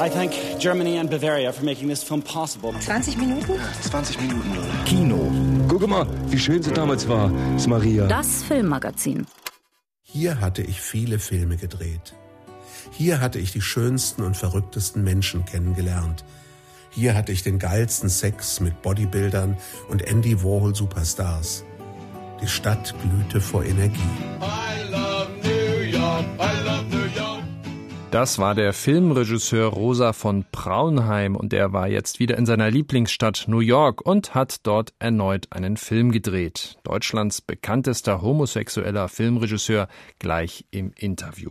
I thank Germany and Bavaria for making this film possible. 20 Minuten? 20 Minuten? Kino. Guck mal, wie schön sie damals war, ist Maria. Das Filmmagazin. Hier hatte ich viele Filme gedreht. Hier hatte ich die schönsten und verrücktesten Menschen kennengelernt. Hier hatte ich den geilsten Sex mit Bodybuildern und Andy Warhol Superstars. Die Stadt glühte vor Energie. Das war der Filmregisseur Rosa von Braunheim und er war jetzt wieder in seiner Lieblingsstadt New York und hat dort erneut einen Film gedreht. Deutschlands bekanntester homosexueller Filmregisseur gleich im Interview.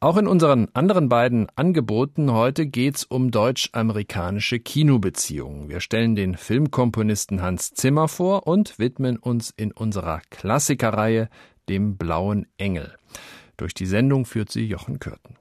Auch in unseren anderen beiden Angeboten heute geht's um deutsch-amerikanische Kinobeziehungen. Wir stellen den Filmkomponisten Hans Zimmer vor und widmen uns in unserer Klassikerreihe dem Blauen Engel. Durch die Sendung führt sie Jochen Kürten.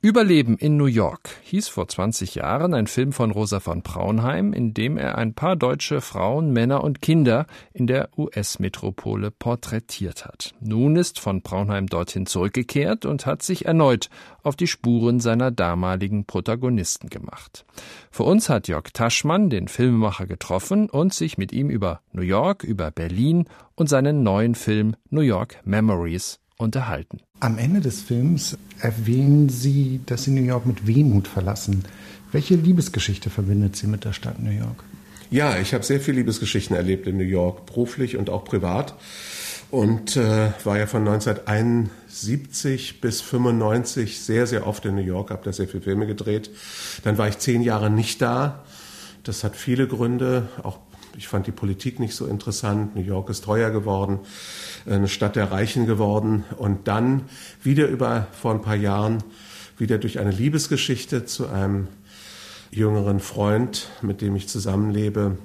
Überleben in New York hieß vor 20 Jahren ein Film von Rosa von Braunheim, in dem er ein paar deutsche Frauen, Männer und Kinder in der US-Metropole porträtiert hat. Nun ist von Braunheim dorthin zurückgekehrt und hat sich erneut auf die Spuren seiner damaligen Protagonisten gemacht. Für uns hat Jörg Taschmann den Filmemacher getroffen und sich mit ihm über New York, über Berlin und seinen neuen Film New York Memories unterhalten. Am Ende des Films erwähnen Sie, dass Sie New York mit Wehmut verlassen. Welche Liebesgeschichte verbindet Sie mit der Stadt New York? Ja, ich habe sehr viele Liebesgeschichten erlebt in New York, beruflich und auch privat. Und äh, war ja von 1971 bis 95 sehr, sehr oft in New York, habe da sehr viele Filme gedreht. Dann war ich zehn Jahre nicht da. Das hat viele Gründe, auch ich fand die Politik nicht so interessant. New York ist teuer geworden, eine Stadt der Reichen geworden. Und dann wieder über vor ein paar Jahren wieder durch eine Liebesgeschichte zu einem jüngeren Freund, mit dem ich zusammenlebe.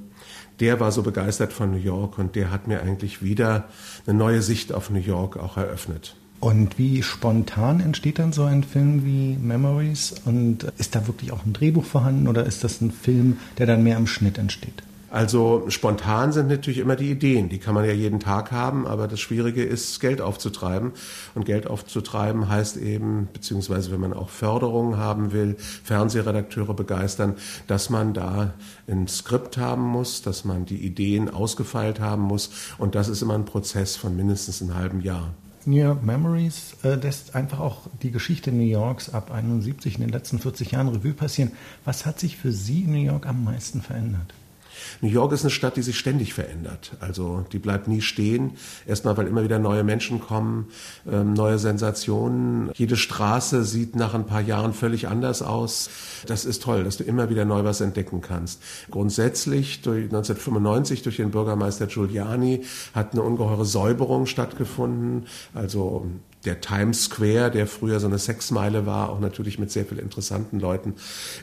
Der war so begeistert von New York und der hat mir eigentlich wieder eine neue Sicht auf New York auch eröffnet. Und wie spontan entsteht dann so ein Film wie Memories? Und ist da wirklich auch ein Drehbuch vorhanden oder ist das ein Film, der dann mehr im Schnitt entsteht? Also spontan sind natürlich immer die Ideen, die kann man ja jeden Tag haben, aber das Schwierige ist, Geld aufzutreiben. Und Geld aufzutreiben heißt eben, beziehungsweise wenn man auch Förderungen haben will, Fernsehredakteure begeistern, dass man da ein Skript haben muss, dass man die Ideen ausgefeilt haben muss. Und das ist immer ein Prozess von mindestens einem halben Jahr. New York Memories äh, lässt einfach auch die Geschichte New Yorks ab 71 in den letzten 40 Jahren Revue passieren. Was hat sich für Sie in New York am meisten verändert? New York ist eine Stadt, die sich ständig verändert. Also die bleibt nie stehen. Erstmal, weil immer wieder neue Menschen kommen, ähm, neue Sensationen. Jede Straße sieht nach ein paar Jahren völlig anders aus. Das ist toll, dass du immer wieder neu was entdecken kannst. Grundsätzlich durch 1995 durch den Bürgermeister Giuliani hat eine ungeheure Säuberung stattgefunden. Also der Times Square, der früher so eine Sexmeile war, auch natürlich mit sehr vielen interessanten Leuten,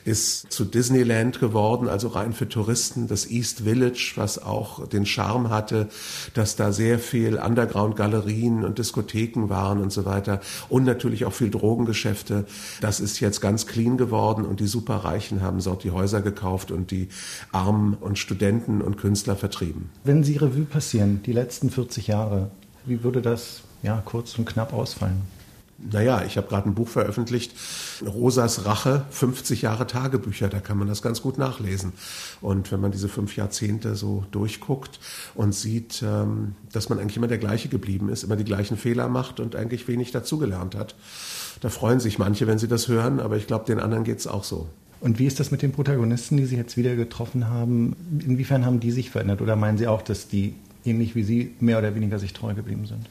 ist zu Disneyland geworden, also rein für Touristen. Das East Village, was auch den Charme hatte, dass da sehr viel Underground-Galerien und Diskotheken waren und so weiter. Und natürlich auch viel Drogengeschäfte. Das ist jetzt ganz clean geworden und die Superreichen haben dort die Häuser gekauft und die Armen und Studenten und Künstler vertrieben. Wenn Sie Revue passieren, die letzten 40 Jahre, wie würde das ja, kurz und knapp ausfallen? Naja, ich habe gerade ein Buch veröffentlicht, Rosas Rache, 50 Jahre Tagebücher, da kann man das ganz gut nachlesen. Und wenn man diese fünf Jahrzehnte so durchguckt und sieht, ähm, dass man eigentlich immer der gleiche geblieben ist, immer die gleichen Fehler macht und eigentlich wenig dazugelernt hat, da freuen sich manche, wenn sie das hören, aber ich glaube, den anderen geht es auch so. Und wie ist das mit den Protagonisten, die Sie jetzt wieder getroffen haben? Inwiefern haben die sich verändert? Oder meinen Sie auch, dass die ähnlich wie Sie mehr oder weniger sich treu geblieben sind?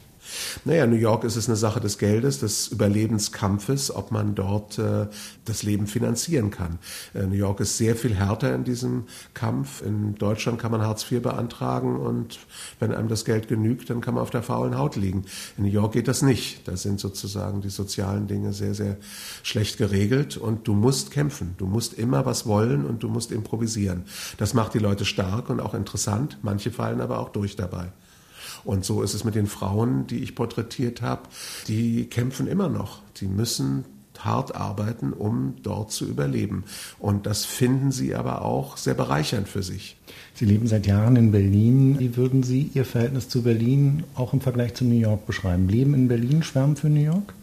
Naja, New York ist es eine Sache des Geldes, des Überlebenskampfes, ob man dort äh, das Leben finanzieren kann. Äh, New York ist sehr viel härter in diesem Kampf. In Deutschland kann man Hartz IV beantragen und wenn einem das Geld genügt, dann kann man auf der faulen Haut liegen. In New York geht das nicht. Da sind sozusagen die sozialen Dinge sehr, sehr schlecht geregelt und du musst kämpfen. Du musst immer was wollen und du musst improvisieren. Das macht die Leute stark und auch interessant. Manche fallen aber auch durch dabei. Und so ist es mit den Frauen, die ich porträtiert habe. Die kämpfen immer noch. Die müssen hart arbeiten, um dort zu überleben. Und das finden sie aber auch sehr bereichernd für sich. Sie leben seit Jahren in Berlin. Wie würden Sie Ihr Verhältnis zu Berlin auch im Vergleich zu New York beschreiben? Leben in Berlin, schwärmen für New York?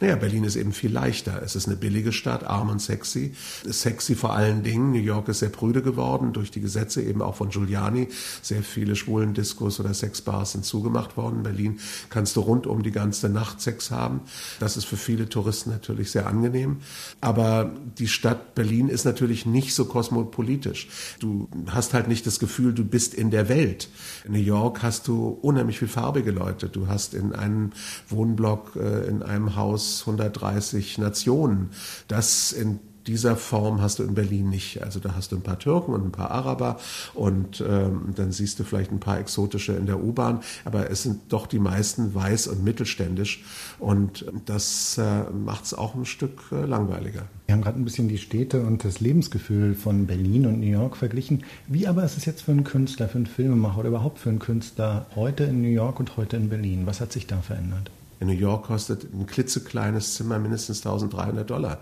Naja, Berlin ist eben viel leichter. Es ist eine billige Stadt, arm und sexy. Sexy vor allen Dingen. New York ist sehr prüde geworden durch die Gesetze eben auch von Giuliani. Sehr viele schwulen Diskos oder Sexbars sind zugemacht worden. In Berlin kannst du rund um die ganze Nacht Sex haben. Das ist für viele Touristen natürlich sehr angenehm. Aber die Stadt Berlin ist natürlich nicht so kosmopolitisch. Du hast halt nicht das Gefühl, du bist in der Welt. In New York hast du unheimlich viel farbige Leute. Du hast in einem Wohnblock, äh, in einem Haus 130 Nationen. Das in dieser Form hast du in Berlin nicht. Also da hast du ein paar Türken und ein paar Araber und ähm, dann siehst du vielleicht ein paar exotische in der U-Bahn, aber es sind doch die meisten weiß und mittelständisch und das äh, macht es auch ein Stück äh, langweiliger. Wir haben gerade ein bisschen die Städte und das Lebensgefühl von Berlin und New York verglichen. Wie aber ist es jetzt für einen Künstler, für einen Filmemacher oder überhaupt für einen Künstler heute in New York und heute in Berlin? Was hat sich da verändert? In New York kostet ein klitzekleines Zimmer mindestens 1300 Dollar.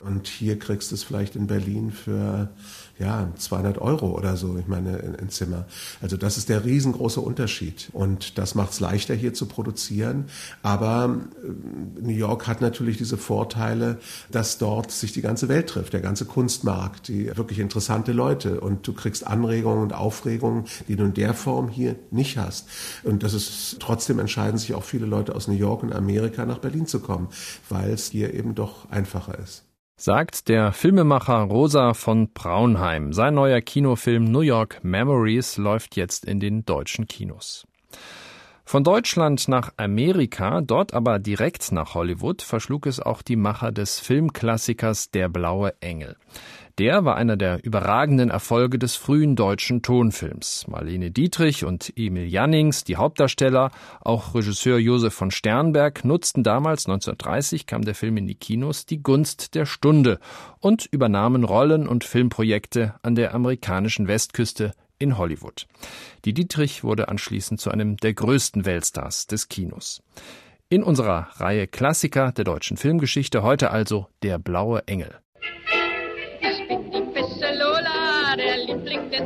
Und hier kriegst du es vielleicht in Berlin für ja, 200 Euro oder so, ich meine, ein Zimmer. Also das ist der riesengroße Unterschied. Und das macht es leichter, hier zu produzieren. Aber äh, New York hat natürlich diese Vorteile, dass dort sich die ganze Welt trifft, der ganze Kunstmarkt, die wirklich interessante Leute. Und du kriegst Anregungen und Aufregungen, die du in der Form hier nicht hast. Und das ist, trotzdem entscheiden sich auch viele Leute aus New York und Amerika nach Berlin zu kommen, weil es hier eben doch einfacher ist sagt der Filmemacher Rosa von Braunheim. Sein neuer Kinofilm New York Memories läuft jetzt in den deutschen Kinos. Von Deutschland nach Amerika, dort aber direkt nach Hollywood, verschlug es auch die Macher des Filmklassikers Der blaue Engel. Der war einer der überragenden Erfolge des frühen deutschen Tonfilms. Marlene Dietrich und Emil Jannings, die Hauptdarsteller, auch Regisseur Josef von Sternberg, nutzten damals 1930 kam der Film in die Kinos die Gunst der Stunde und übernahmen Rollen und Filmprojekte an der amerikanischen Westküste in Hollywood. Die Dietrich wurde anschließend zu einem der größten Weltstars des Kinos. In unserer Reihe Klassiker der deutschen Filmgeschichte heute also Der blaue Engel.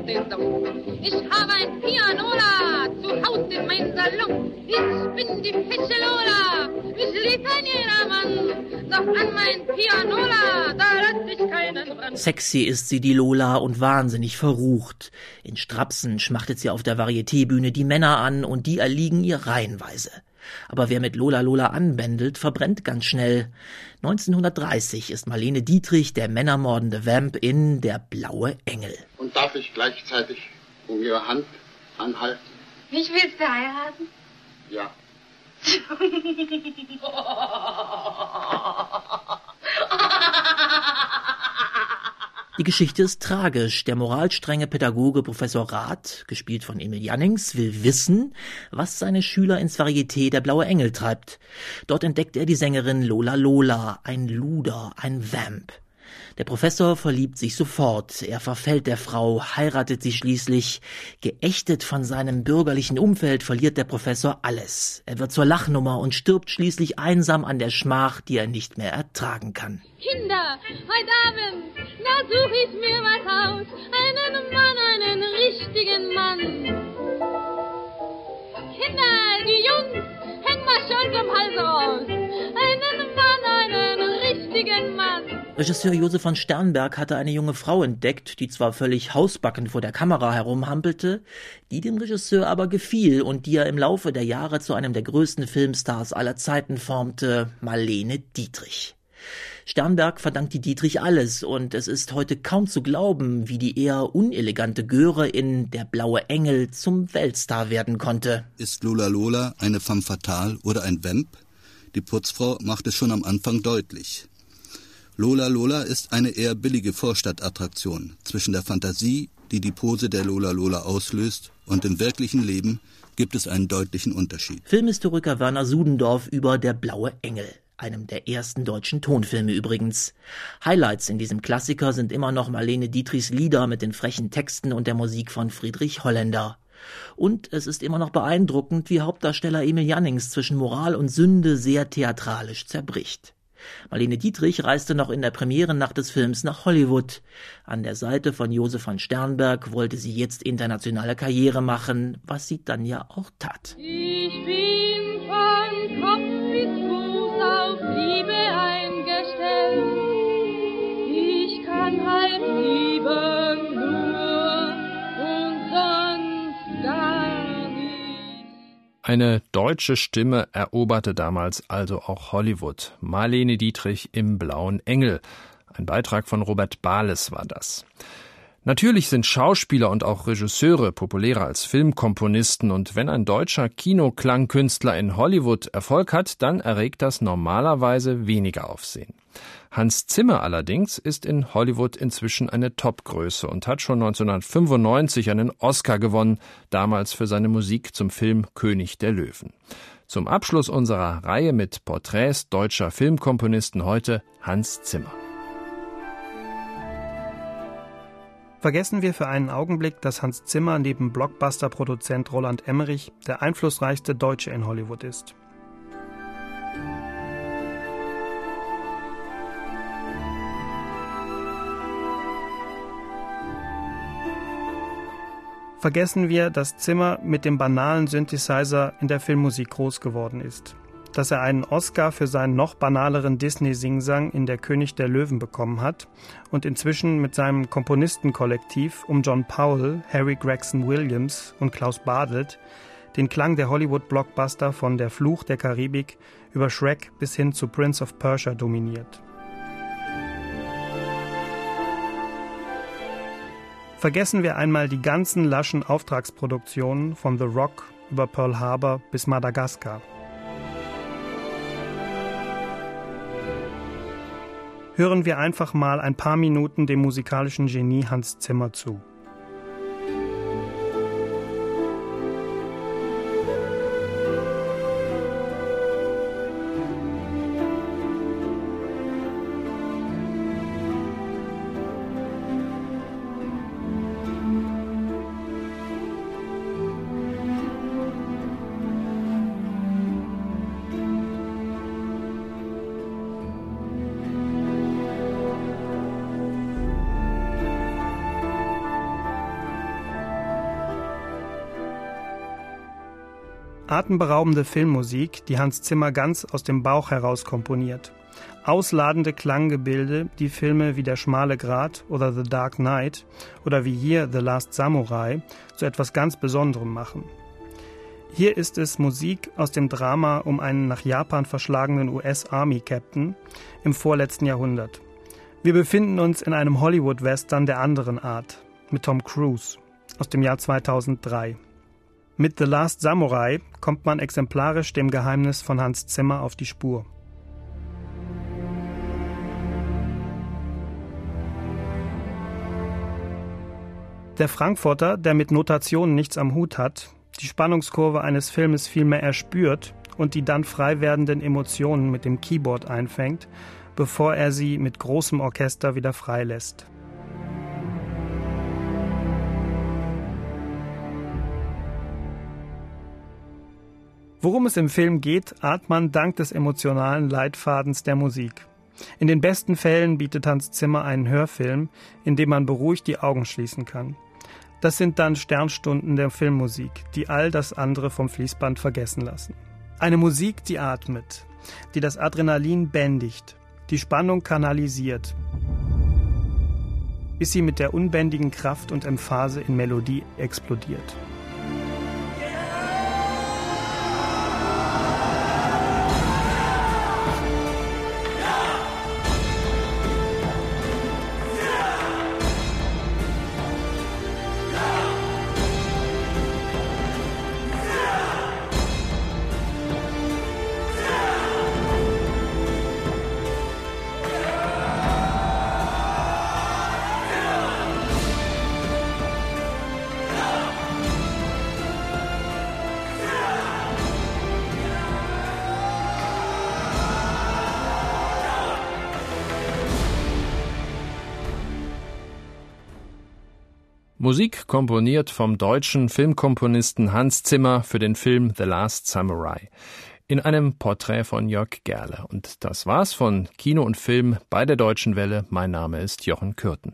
Ich habe ein Pianola zu Hause in meinem Salon. Ich bin die Fische Lola, mich liebt ein jedermann. Doch an mein Pianola, da lass ich keinen ran. Sexy ist sie, die Lola, und wahnsinnig verrucht. In Strapsen schmachtet sie auf der Varietébühne die Männer an und die erliegen ihr reihenweise. Aber wer mit Lola Lola anbändelt, verbrennt ganz schnell. 1930 ist Marlene Dietrich der männermordende Vamp in Der blaue Engel. Und darf ich gleichzeitig um Ihre Hand anhalten? Mich willst du heiraten? Ja. Die Geschichte ist tragisch. Der moralstrenge Pädagoge Professor Rath, gespielt von Emil Jannings, will wissen, was seine Schüler ins Varieté der Blaue Engel treibt. Dort entdeckt er die Sängerin Lola Lola, ein Luder, ein Vamp. Der Professor verliebt sich sofort, er verfällt der Frau, heiratet sie schließlich. Geächtet von seinem bürgerlichen Umfeld verliert der Professor alles. Er wird zur Lachnummer und stirbt schließlich einsam an der Schmach, die er nicht mehr ertragen kann. Kinder, heute Abend, da such ich mir was aus. Einen Mann, einen richtigen Mann. Kinder, die Jungs, häng mal schon vom Hals raus. Richtigen Mann. Regisseur Josef von Sternberg hatte eine junge Frau entdeckt, die zwar völlig hausbacken vor der Kamera herumhampelte, die dem Regisseur aber gefiel und die er im Laufe der Jahre zu einem der größten Filmstars aller Zeiten formte, Marlene Dietrich. Sternberg verdankt die Dietrich alles und es ist heute kaum zu glauben, wie die eher unelegante Göre in Der blaue Engel zum Weltstar werden konnte. Ist Lola Lola eine femme fatale oder ein Vamp? Die Putzfrau macht es schon am Anfang deutlich. Lola Lola ist eine eher billige Vorstadtattraktion zwischen der Fantasie, die die Pose der Lola Lola auslöst, und im wirklichen Leben gibt es einen deutlichen Unterschied. Filmhistoriker Werner Sudendorf über Der blaue Engel einem der ersten deutschen Tonfilme übrigens. Highlights in diesem Klassiker sind immer noch Marlene Dietrichs Lieder mit den frechen Texten und der Musik von Friedrich Holländer. Und es ist immer noch beeindruckend, wie Hauptdarsteller Emil Jannings zwischen Moral und Sünde sehr theatralisch zerbricht. Marlene Dietrich reiste noch in der Premierennacht des Films nach Hollywood. An der Seite von Josef von Sternberg wollte sie jetzt internationale Karriere machen, was sie dann ja auch tat. Ich bin von Eine deutsche Stimme eroberte damals also auch Hollywood. Marlene Dietrich im Blauen Engel. Ein Beitrag von Robert Bahles war das. Natürlich sind Schauspieler und auch Regisseure populärer als Filmkomponisten und wenn ein deutscher Kinoklangkünstler in Hollywood Erfolg hat, dann erregt das normalerweise weniger Aufsehen. Hans Zimmer allerdings ist in Hollywood inzwischen eine Topgröße und hat schon 1995 einen Oscar gewonnen, damals für seine Musik zum Film König der Löwen. Zum Abschluss unserer Reihe mit Porträts deutscher Filmkomponisten heute Hans Zimmer. Vergessen wir für einen Augenblick, dass Hans Zimmer neben Blockbuster-Produzent Roland Emmerich der einflussreichste Deutsche in Hollywood ist. Vergessen wir, dass Zimmer mit dem banalen Synthesizer in der Filmmusik groß geworden ist dass er einen Oscar für seinen noch banaleren Disney-Singsang in Der König der Löwen bekommen hat und inzwischen mit seinem Komponistenkollektiv um John Powell, Harry Gregson Williams und Klaus Badelt den Klang der Hollywood-Blockbuster von Der Fluch der Karibik über Shrek bis hin zu Prince of Persia dominiert. Vergessen wir einmal die ganzen laschen Auftragsproduktionen von The Rock über Pearl Harbor bis Madagaskar. Hören wir einfach mal ein paar Minuten dem musikalischen Genie Hans Zimmer zu. Atemberaubende Filmmusik, die Hans Zimmer ganz aus dem Bauch heraus komponiert. Ausladende Klanggebilde, die Filme wie Der schmale Grat oder The Dark Knight oder wie hier The Last Samurai zu etwas ganz Besonderem machen. Hier ist es Musik aus dem Drama um einen nach Japan verschlagenen US-Army-Captain im vorletzten Jahrhundert. Wir befinden uns in einem Hollywood-Western der anderen Art mit Tom Cruise aus dem Jahr 2003. Mit The Last Samurai kommt man exemplarisch dem Geheimnis von Hans Zimmer auf die Spur. Der Frankfurter, der mit Notationen nichts am Hut hat, die Spannungskurve eines Filmes vielmehr erspürt und die dann frei werdenden Emotionen mit dem Keyboard einfängt, bevor er sie mit großem Orchester wieder freilässt. Worum es im Film geht, ahnt man dank des emotionalen Leitfadens der Musik. In den besten Fällen bietet Hans Zimmer einen Hörfilm, in dem man beruhigt die Augen schließen kann. Das sind dann Sternstunden der Filmmusik, die all das andere vom Fließband vergessen lassen. Eine Musik, die atmet, die das Adrenalin bändigt, die Spannung kanalisiert, bis sie mit der unbändigen Kraft und Emphase in Melodie explodiert. Musik komponiert vom deutschen Filmkomponisten Hans Zimmer für den Film The Last Samurai. In einem Porträt von Jörg Gerle. Und das war's von Kino und Film bei der Deutschen Welle. Mein Name ist Jochen Kürten.